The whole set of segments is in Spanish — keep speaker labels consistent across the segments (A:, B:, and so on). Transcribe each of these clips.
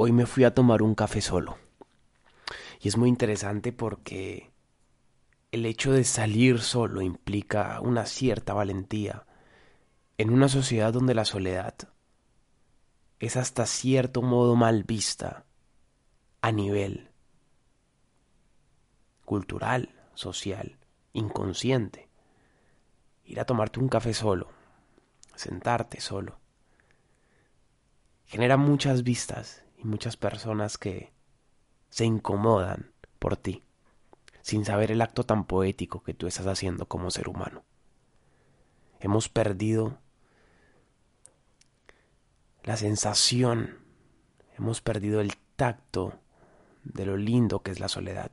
A: hoy me fui a tomar un café solo. Y es muy interesante porque el hecho de salir solo implica una cierta valentía en una sociedad donde la soledad es hasta cierto modo mal vista a nivel cultural, social, inconsciente. Ir a tomarte un café solo, sentarte solo, genera muchas vistas y muchas personas que se incomodan por ti, sin saber el acto tan poético que tú estás haciendo como ser humano. Hemos perdido la sensación, hemos perdido el tacto de lo lindo que es la soledad.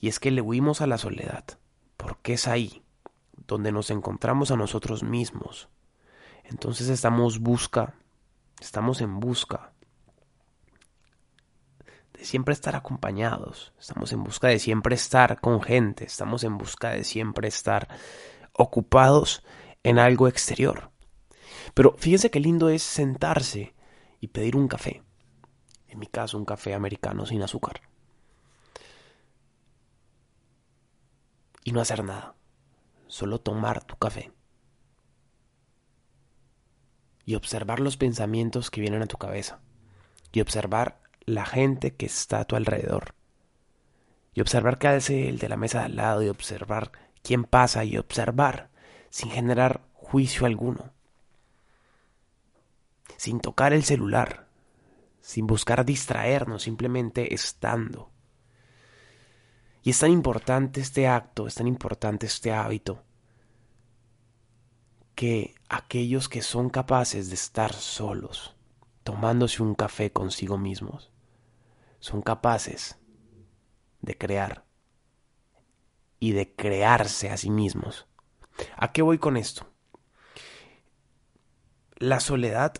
A: Y es que le huimos a la soledad, porque es ahí donde nos encontramos a nosotros mismos. Entonces estamos busca, estamos en busca siempre estar acompañados, estamos en busca de siempre estar con gente, estamos en busca de siempre estar ocupados en algo exterior. Pero fíjense qué lindo es sentarse y pedir un café. En mi caso, un café americano sin azúcar. Y no hacer nada. Solo tomar tu café. Y observar los pensamientos que vienen a tu cabeza. Y observar la gente que está a tu alrededor. Y observar qué hace el de la mesa de al lado. Y observar quién pasa. Y observar sin generar juicio alguno sin tocar el celular, sin buscar distraernos, simplemente estando. Y es tan importante este acto, es tan importante este hábito, que aquellos que son capaces de estar solos, tomándose un café consigo mismos, son capaces de crear y de crearse a sí mismos. ¿A qué voy con esto? La soledad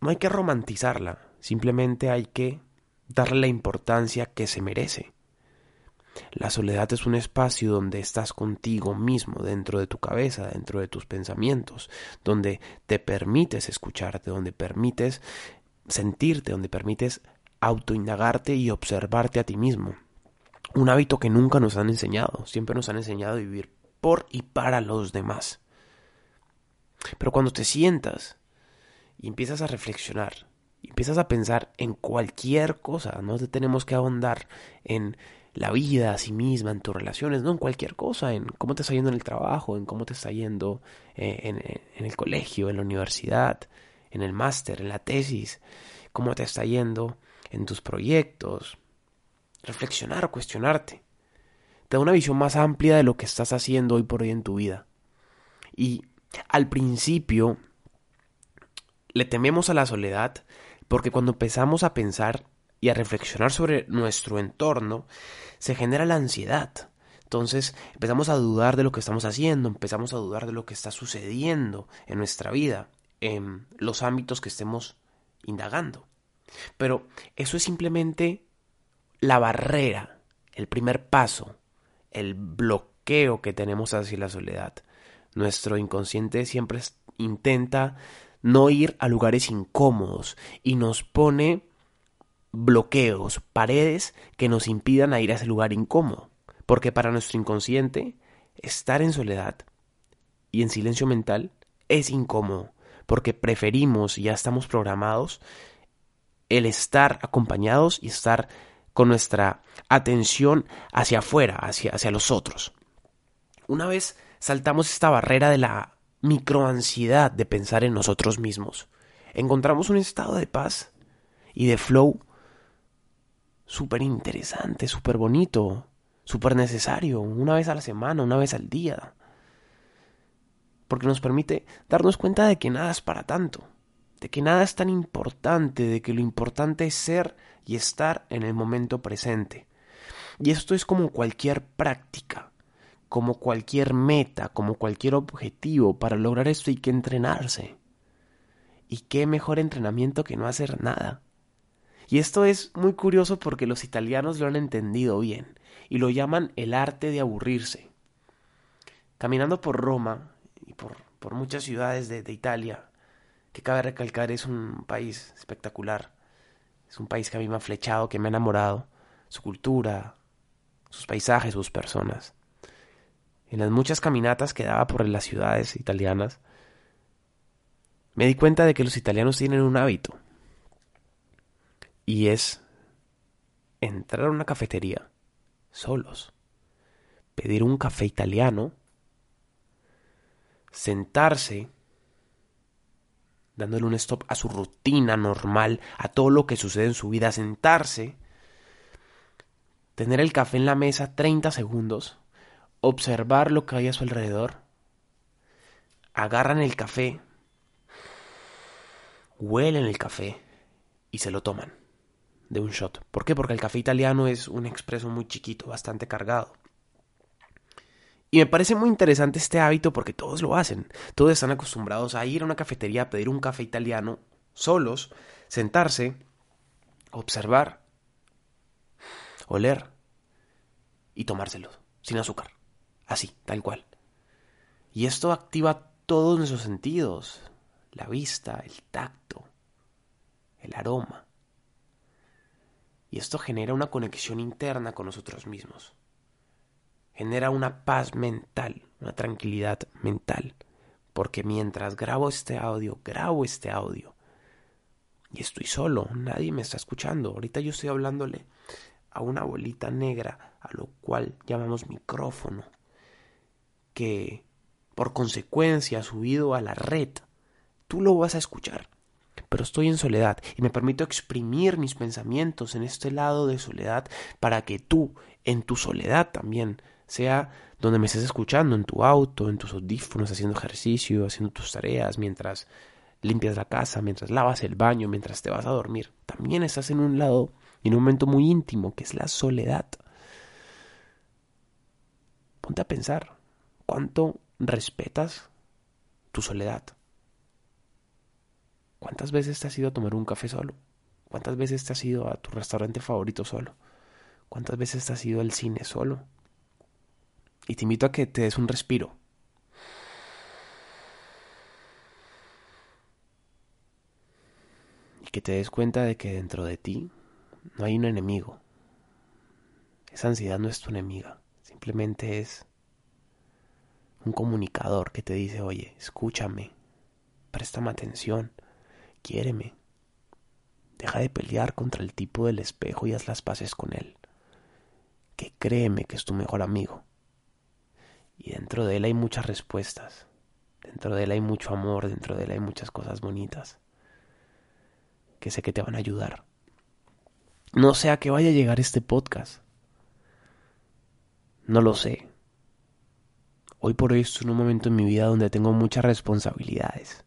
A: no hay que romantizarla, simplemente hay que darle la importancia que se merece. La soledad es un espacio donde estás contigo mismo, dentro de tu cabeza, dentro de tus pensamientos, donde te permites escucharte, donde permites sentirte, donde permites autoindagarte y observarte a ti mismo. Un hábito que nunca nos han enseñado, siempre nos han enseñado a vivir por y para los demás. Pero cuando te sientas y empiezas a reflexionar, empiezas a pensar en cualquier cosa, no te tenemos que ahondar en la vida a sí misma, en tus relaciones, no en cualquier cosa, en cómo te está yendo en el trabajo, en cómo te está yendo eh, en el colegio, en la universidad, en el máster, en la tesis, cómo te está yendo en tus proyectos. Reflexionar o cuestionarte. Te da una visión más amplia de lo que estás haciendo hoy por hoy en tu vida. Y al principio le tememos a la soledad porque cuando empezamos a pensar y a reflexionar sobre nuestro entorno, se genera la ansiedad. Entonces empezamos a dudar de lo que estamos haciendo, empezamos a dudar de lo que está sucediendo en nuestra vida, en los ámbitos que estemos indagando. Pero eso es simplemente la barrera, el primer paso, el bloqueo que tenemos hacia la soledad. Nuestro inconsciente siempre intenta no ir a lugares incómodos y nos pone bloqueos, paredes que nos impidan ir a ese lugar incómodo. Porque para nuestro inconsciente, estar en soledad y en silencio mental es incómodo, porque preferimos y ya estamos programados el estar acompañados y estar con nuestra atención hacia afuera, hacia, hacia los otros. Una vez saltamos esta barrera de la microansiedad de pensar en nosotros mismos. Encontramos un estado de paz y de flow súper interesante, súper bonito, súper necesario, una vez a la semana, una vez al día. Porque nos permite darnos cuenta de que nada es para tanto, de que nada es tan importante, de que lo importante es ser y estar en el momento presente. Y esto es como cualquier práctica como cualquier meta, como cualquier objetivo, para lograr esto hay que entrenarse. ¿Y qué mejor entrenamiento que no hacer nada? Y esto es muy curioso porque los italianos lo han entendido bien y lo llaman el arte de aburrirse. Caminando por Roma por, muchas ciudades de, de Italia, que cabe recalcar es un país espectacular, Es un país que a mí me ha flechado, que me ha enamorado. Su cultura, sus paisajes, sus personas. En las muchas caminatas que daba por las ciudades italianas, me di cuenta de que los italianos tienen un hábito. Y es entrar a una cafetería solos, pedir un café italiano, sentarse, dándole un stop a su rutina normal, a todo lo que sucede en su vida, sentarse, tener el café en la mesa 30 segundos, observar lo que hay a su alrededor, agarran el café, huelen el café y se lo toman de un shot. ¿Por qué? Porque el café italiano es un expreso muy chiquito, bastante cargado. Y me parece muy interesante este hábito porque todos lo hacen. Todos están acostumbrados a ir a una cafetería a pedir un café italiano solos, sentarse, observar, oler y tomárselo sin azúcar. Así, tal cual. Y esto activa todos nuestros sentidos. La vista, el tacto, el aroma. Y esto genera una conexión interna con nosotros mismos. Genera una paz mental, una tranquilidad mental. Porque mientras grabo este audio, grabo este audio. Y estoy solo, nadie me está escuchando. Ahorita yo estoy hablándole a una bolita negra, a lo cual llamamos micrófono, que por consecuencia ha subido a la red. Tú lo vas a escuchar pero estoy en soledad y me permito exprimir mis pensamientos en este lado de soledad para que tú, en tu soledad también, sea donde me estés escuchando, en tu auto, en tus audífonos, haciendo ejercicio, haciendo tus tareas, mientras limpias la casa, mientras lavas el baño, mientras te vas a dormir. También estás en un lado, en un momento muy íntimo, que es la soledad. Ponte a pensar, ¿cuánto respetas tu soledad? ¿Cuántas veces te has ido a tomar un café solo? ¿Cuántas veces te has ido a tu restaurante favorito solo? ¿Cuántas veces te has ido al cine solo? Y te invito a que te des un respiro. Y que te des cuenta de que dentro de ti no hay un enemigo. Esa ansiedad no es tu enemiga. Simplemente es un comunicador que te dice, oye, escúchame, préstame atención quiéreme. Deja de pelear contra el tipo del espejo y haz las paces con él. Que créeme que es tu mejor amigo. Y dentro de él hay muchas respuestas. Dentro de él hay mucho amor, dentro de él hay muchas cosas bonitas. Que sé que te van a ayudar. No sé a qué vaya a llegar este podcast. No lo sé. Hoy por hoy estoy en un momento en mi vida donde tengo muchas responsabilidades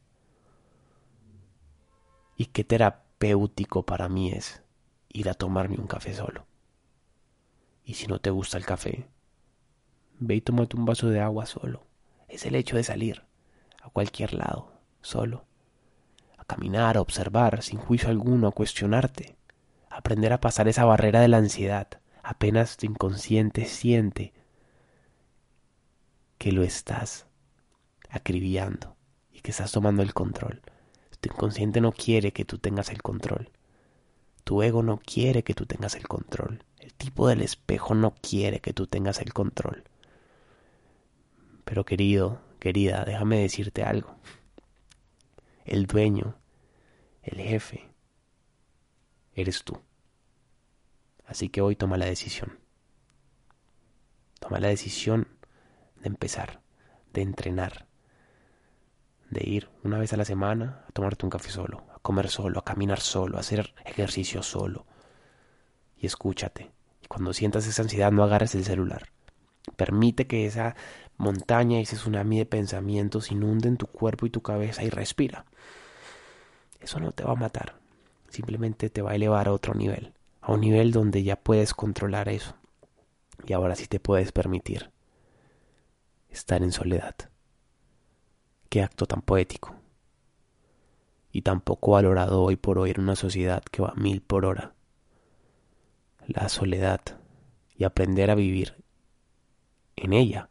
A: y qué terapéutico para mí es ir a tomarme un café solo. Y si no te gusta el café, ve y tómate un vaso de agua solo. Es el hecho de salir a cualquier lado, solo. A caminar, a observar, sin juicio alguno, a cuestionarte. Aprender a pasar esa barrera de la ansiedad. Apenas tu inconsciente siente que lo estás acribillando y que estás tomando el control. Tu inconsciente no quiere que tú tengas el control. Tu ego no quiere que tú tengas el control. El tipo del espejo no quiere que tú tengas el control. Pero querido, querida, déjame decirte algo. El dueño, el jefe, eres tú. Así que hoy toma la decisión. Toma la decisión de empezar, de entrenar, de ir una vez a la semana a tomarte un café solo, a comer solo, a caminar solo, a hacer ejercicio solo. Y escúchate. Y cuando sientas esa ansiedad no agarres el celular. Permite que esa montaña y ese tsunami de pensamientos inunden tu cuerpo y tu cabeza y respira. Eso no te va a matar. Simplemente te va a elevar a otro nivel. A un nivel donde ya puedes controlar eso. Y ahora sí te puedes permitir estar en soledad. Qué acto tan poético. Y tan poco valorado hoy por hoy en una sociedad que va mil por hora. La soledad y aprender a vivir en ella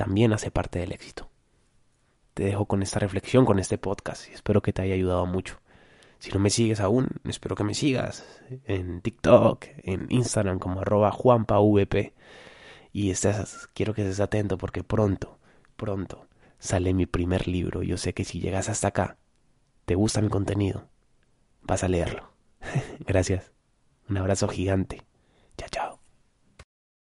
A: también hace parte del éxito. Te dejo con esta reflexión, con este podcast y espero que te haya ayudado mucho. Si no me sigues aún, espero que me sigas en TikTok, en Instagram como arroba juanpavp. Y estés, quiero que estés atento porque pronto, pronto sale mi primer libro. Yo sé que si llegas hasta acá, te gusta mi contenido, vas a leerlo. Gracias. Un abrazo gigante.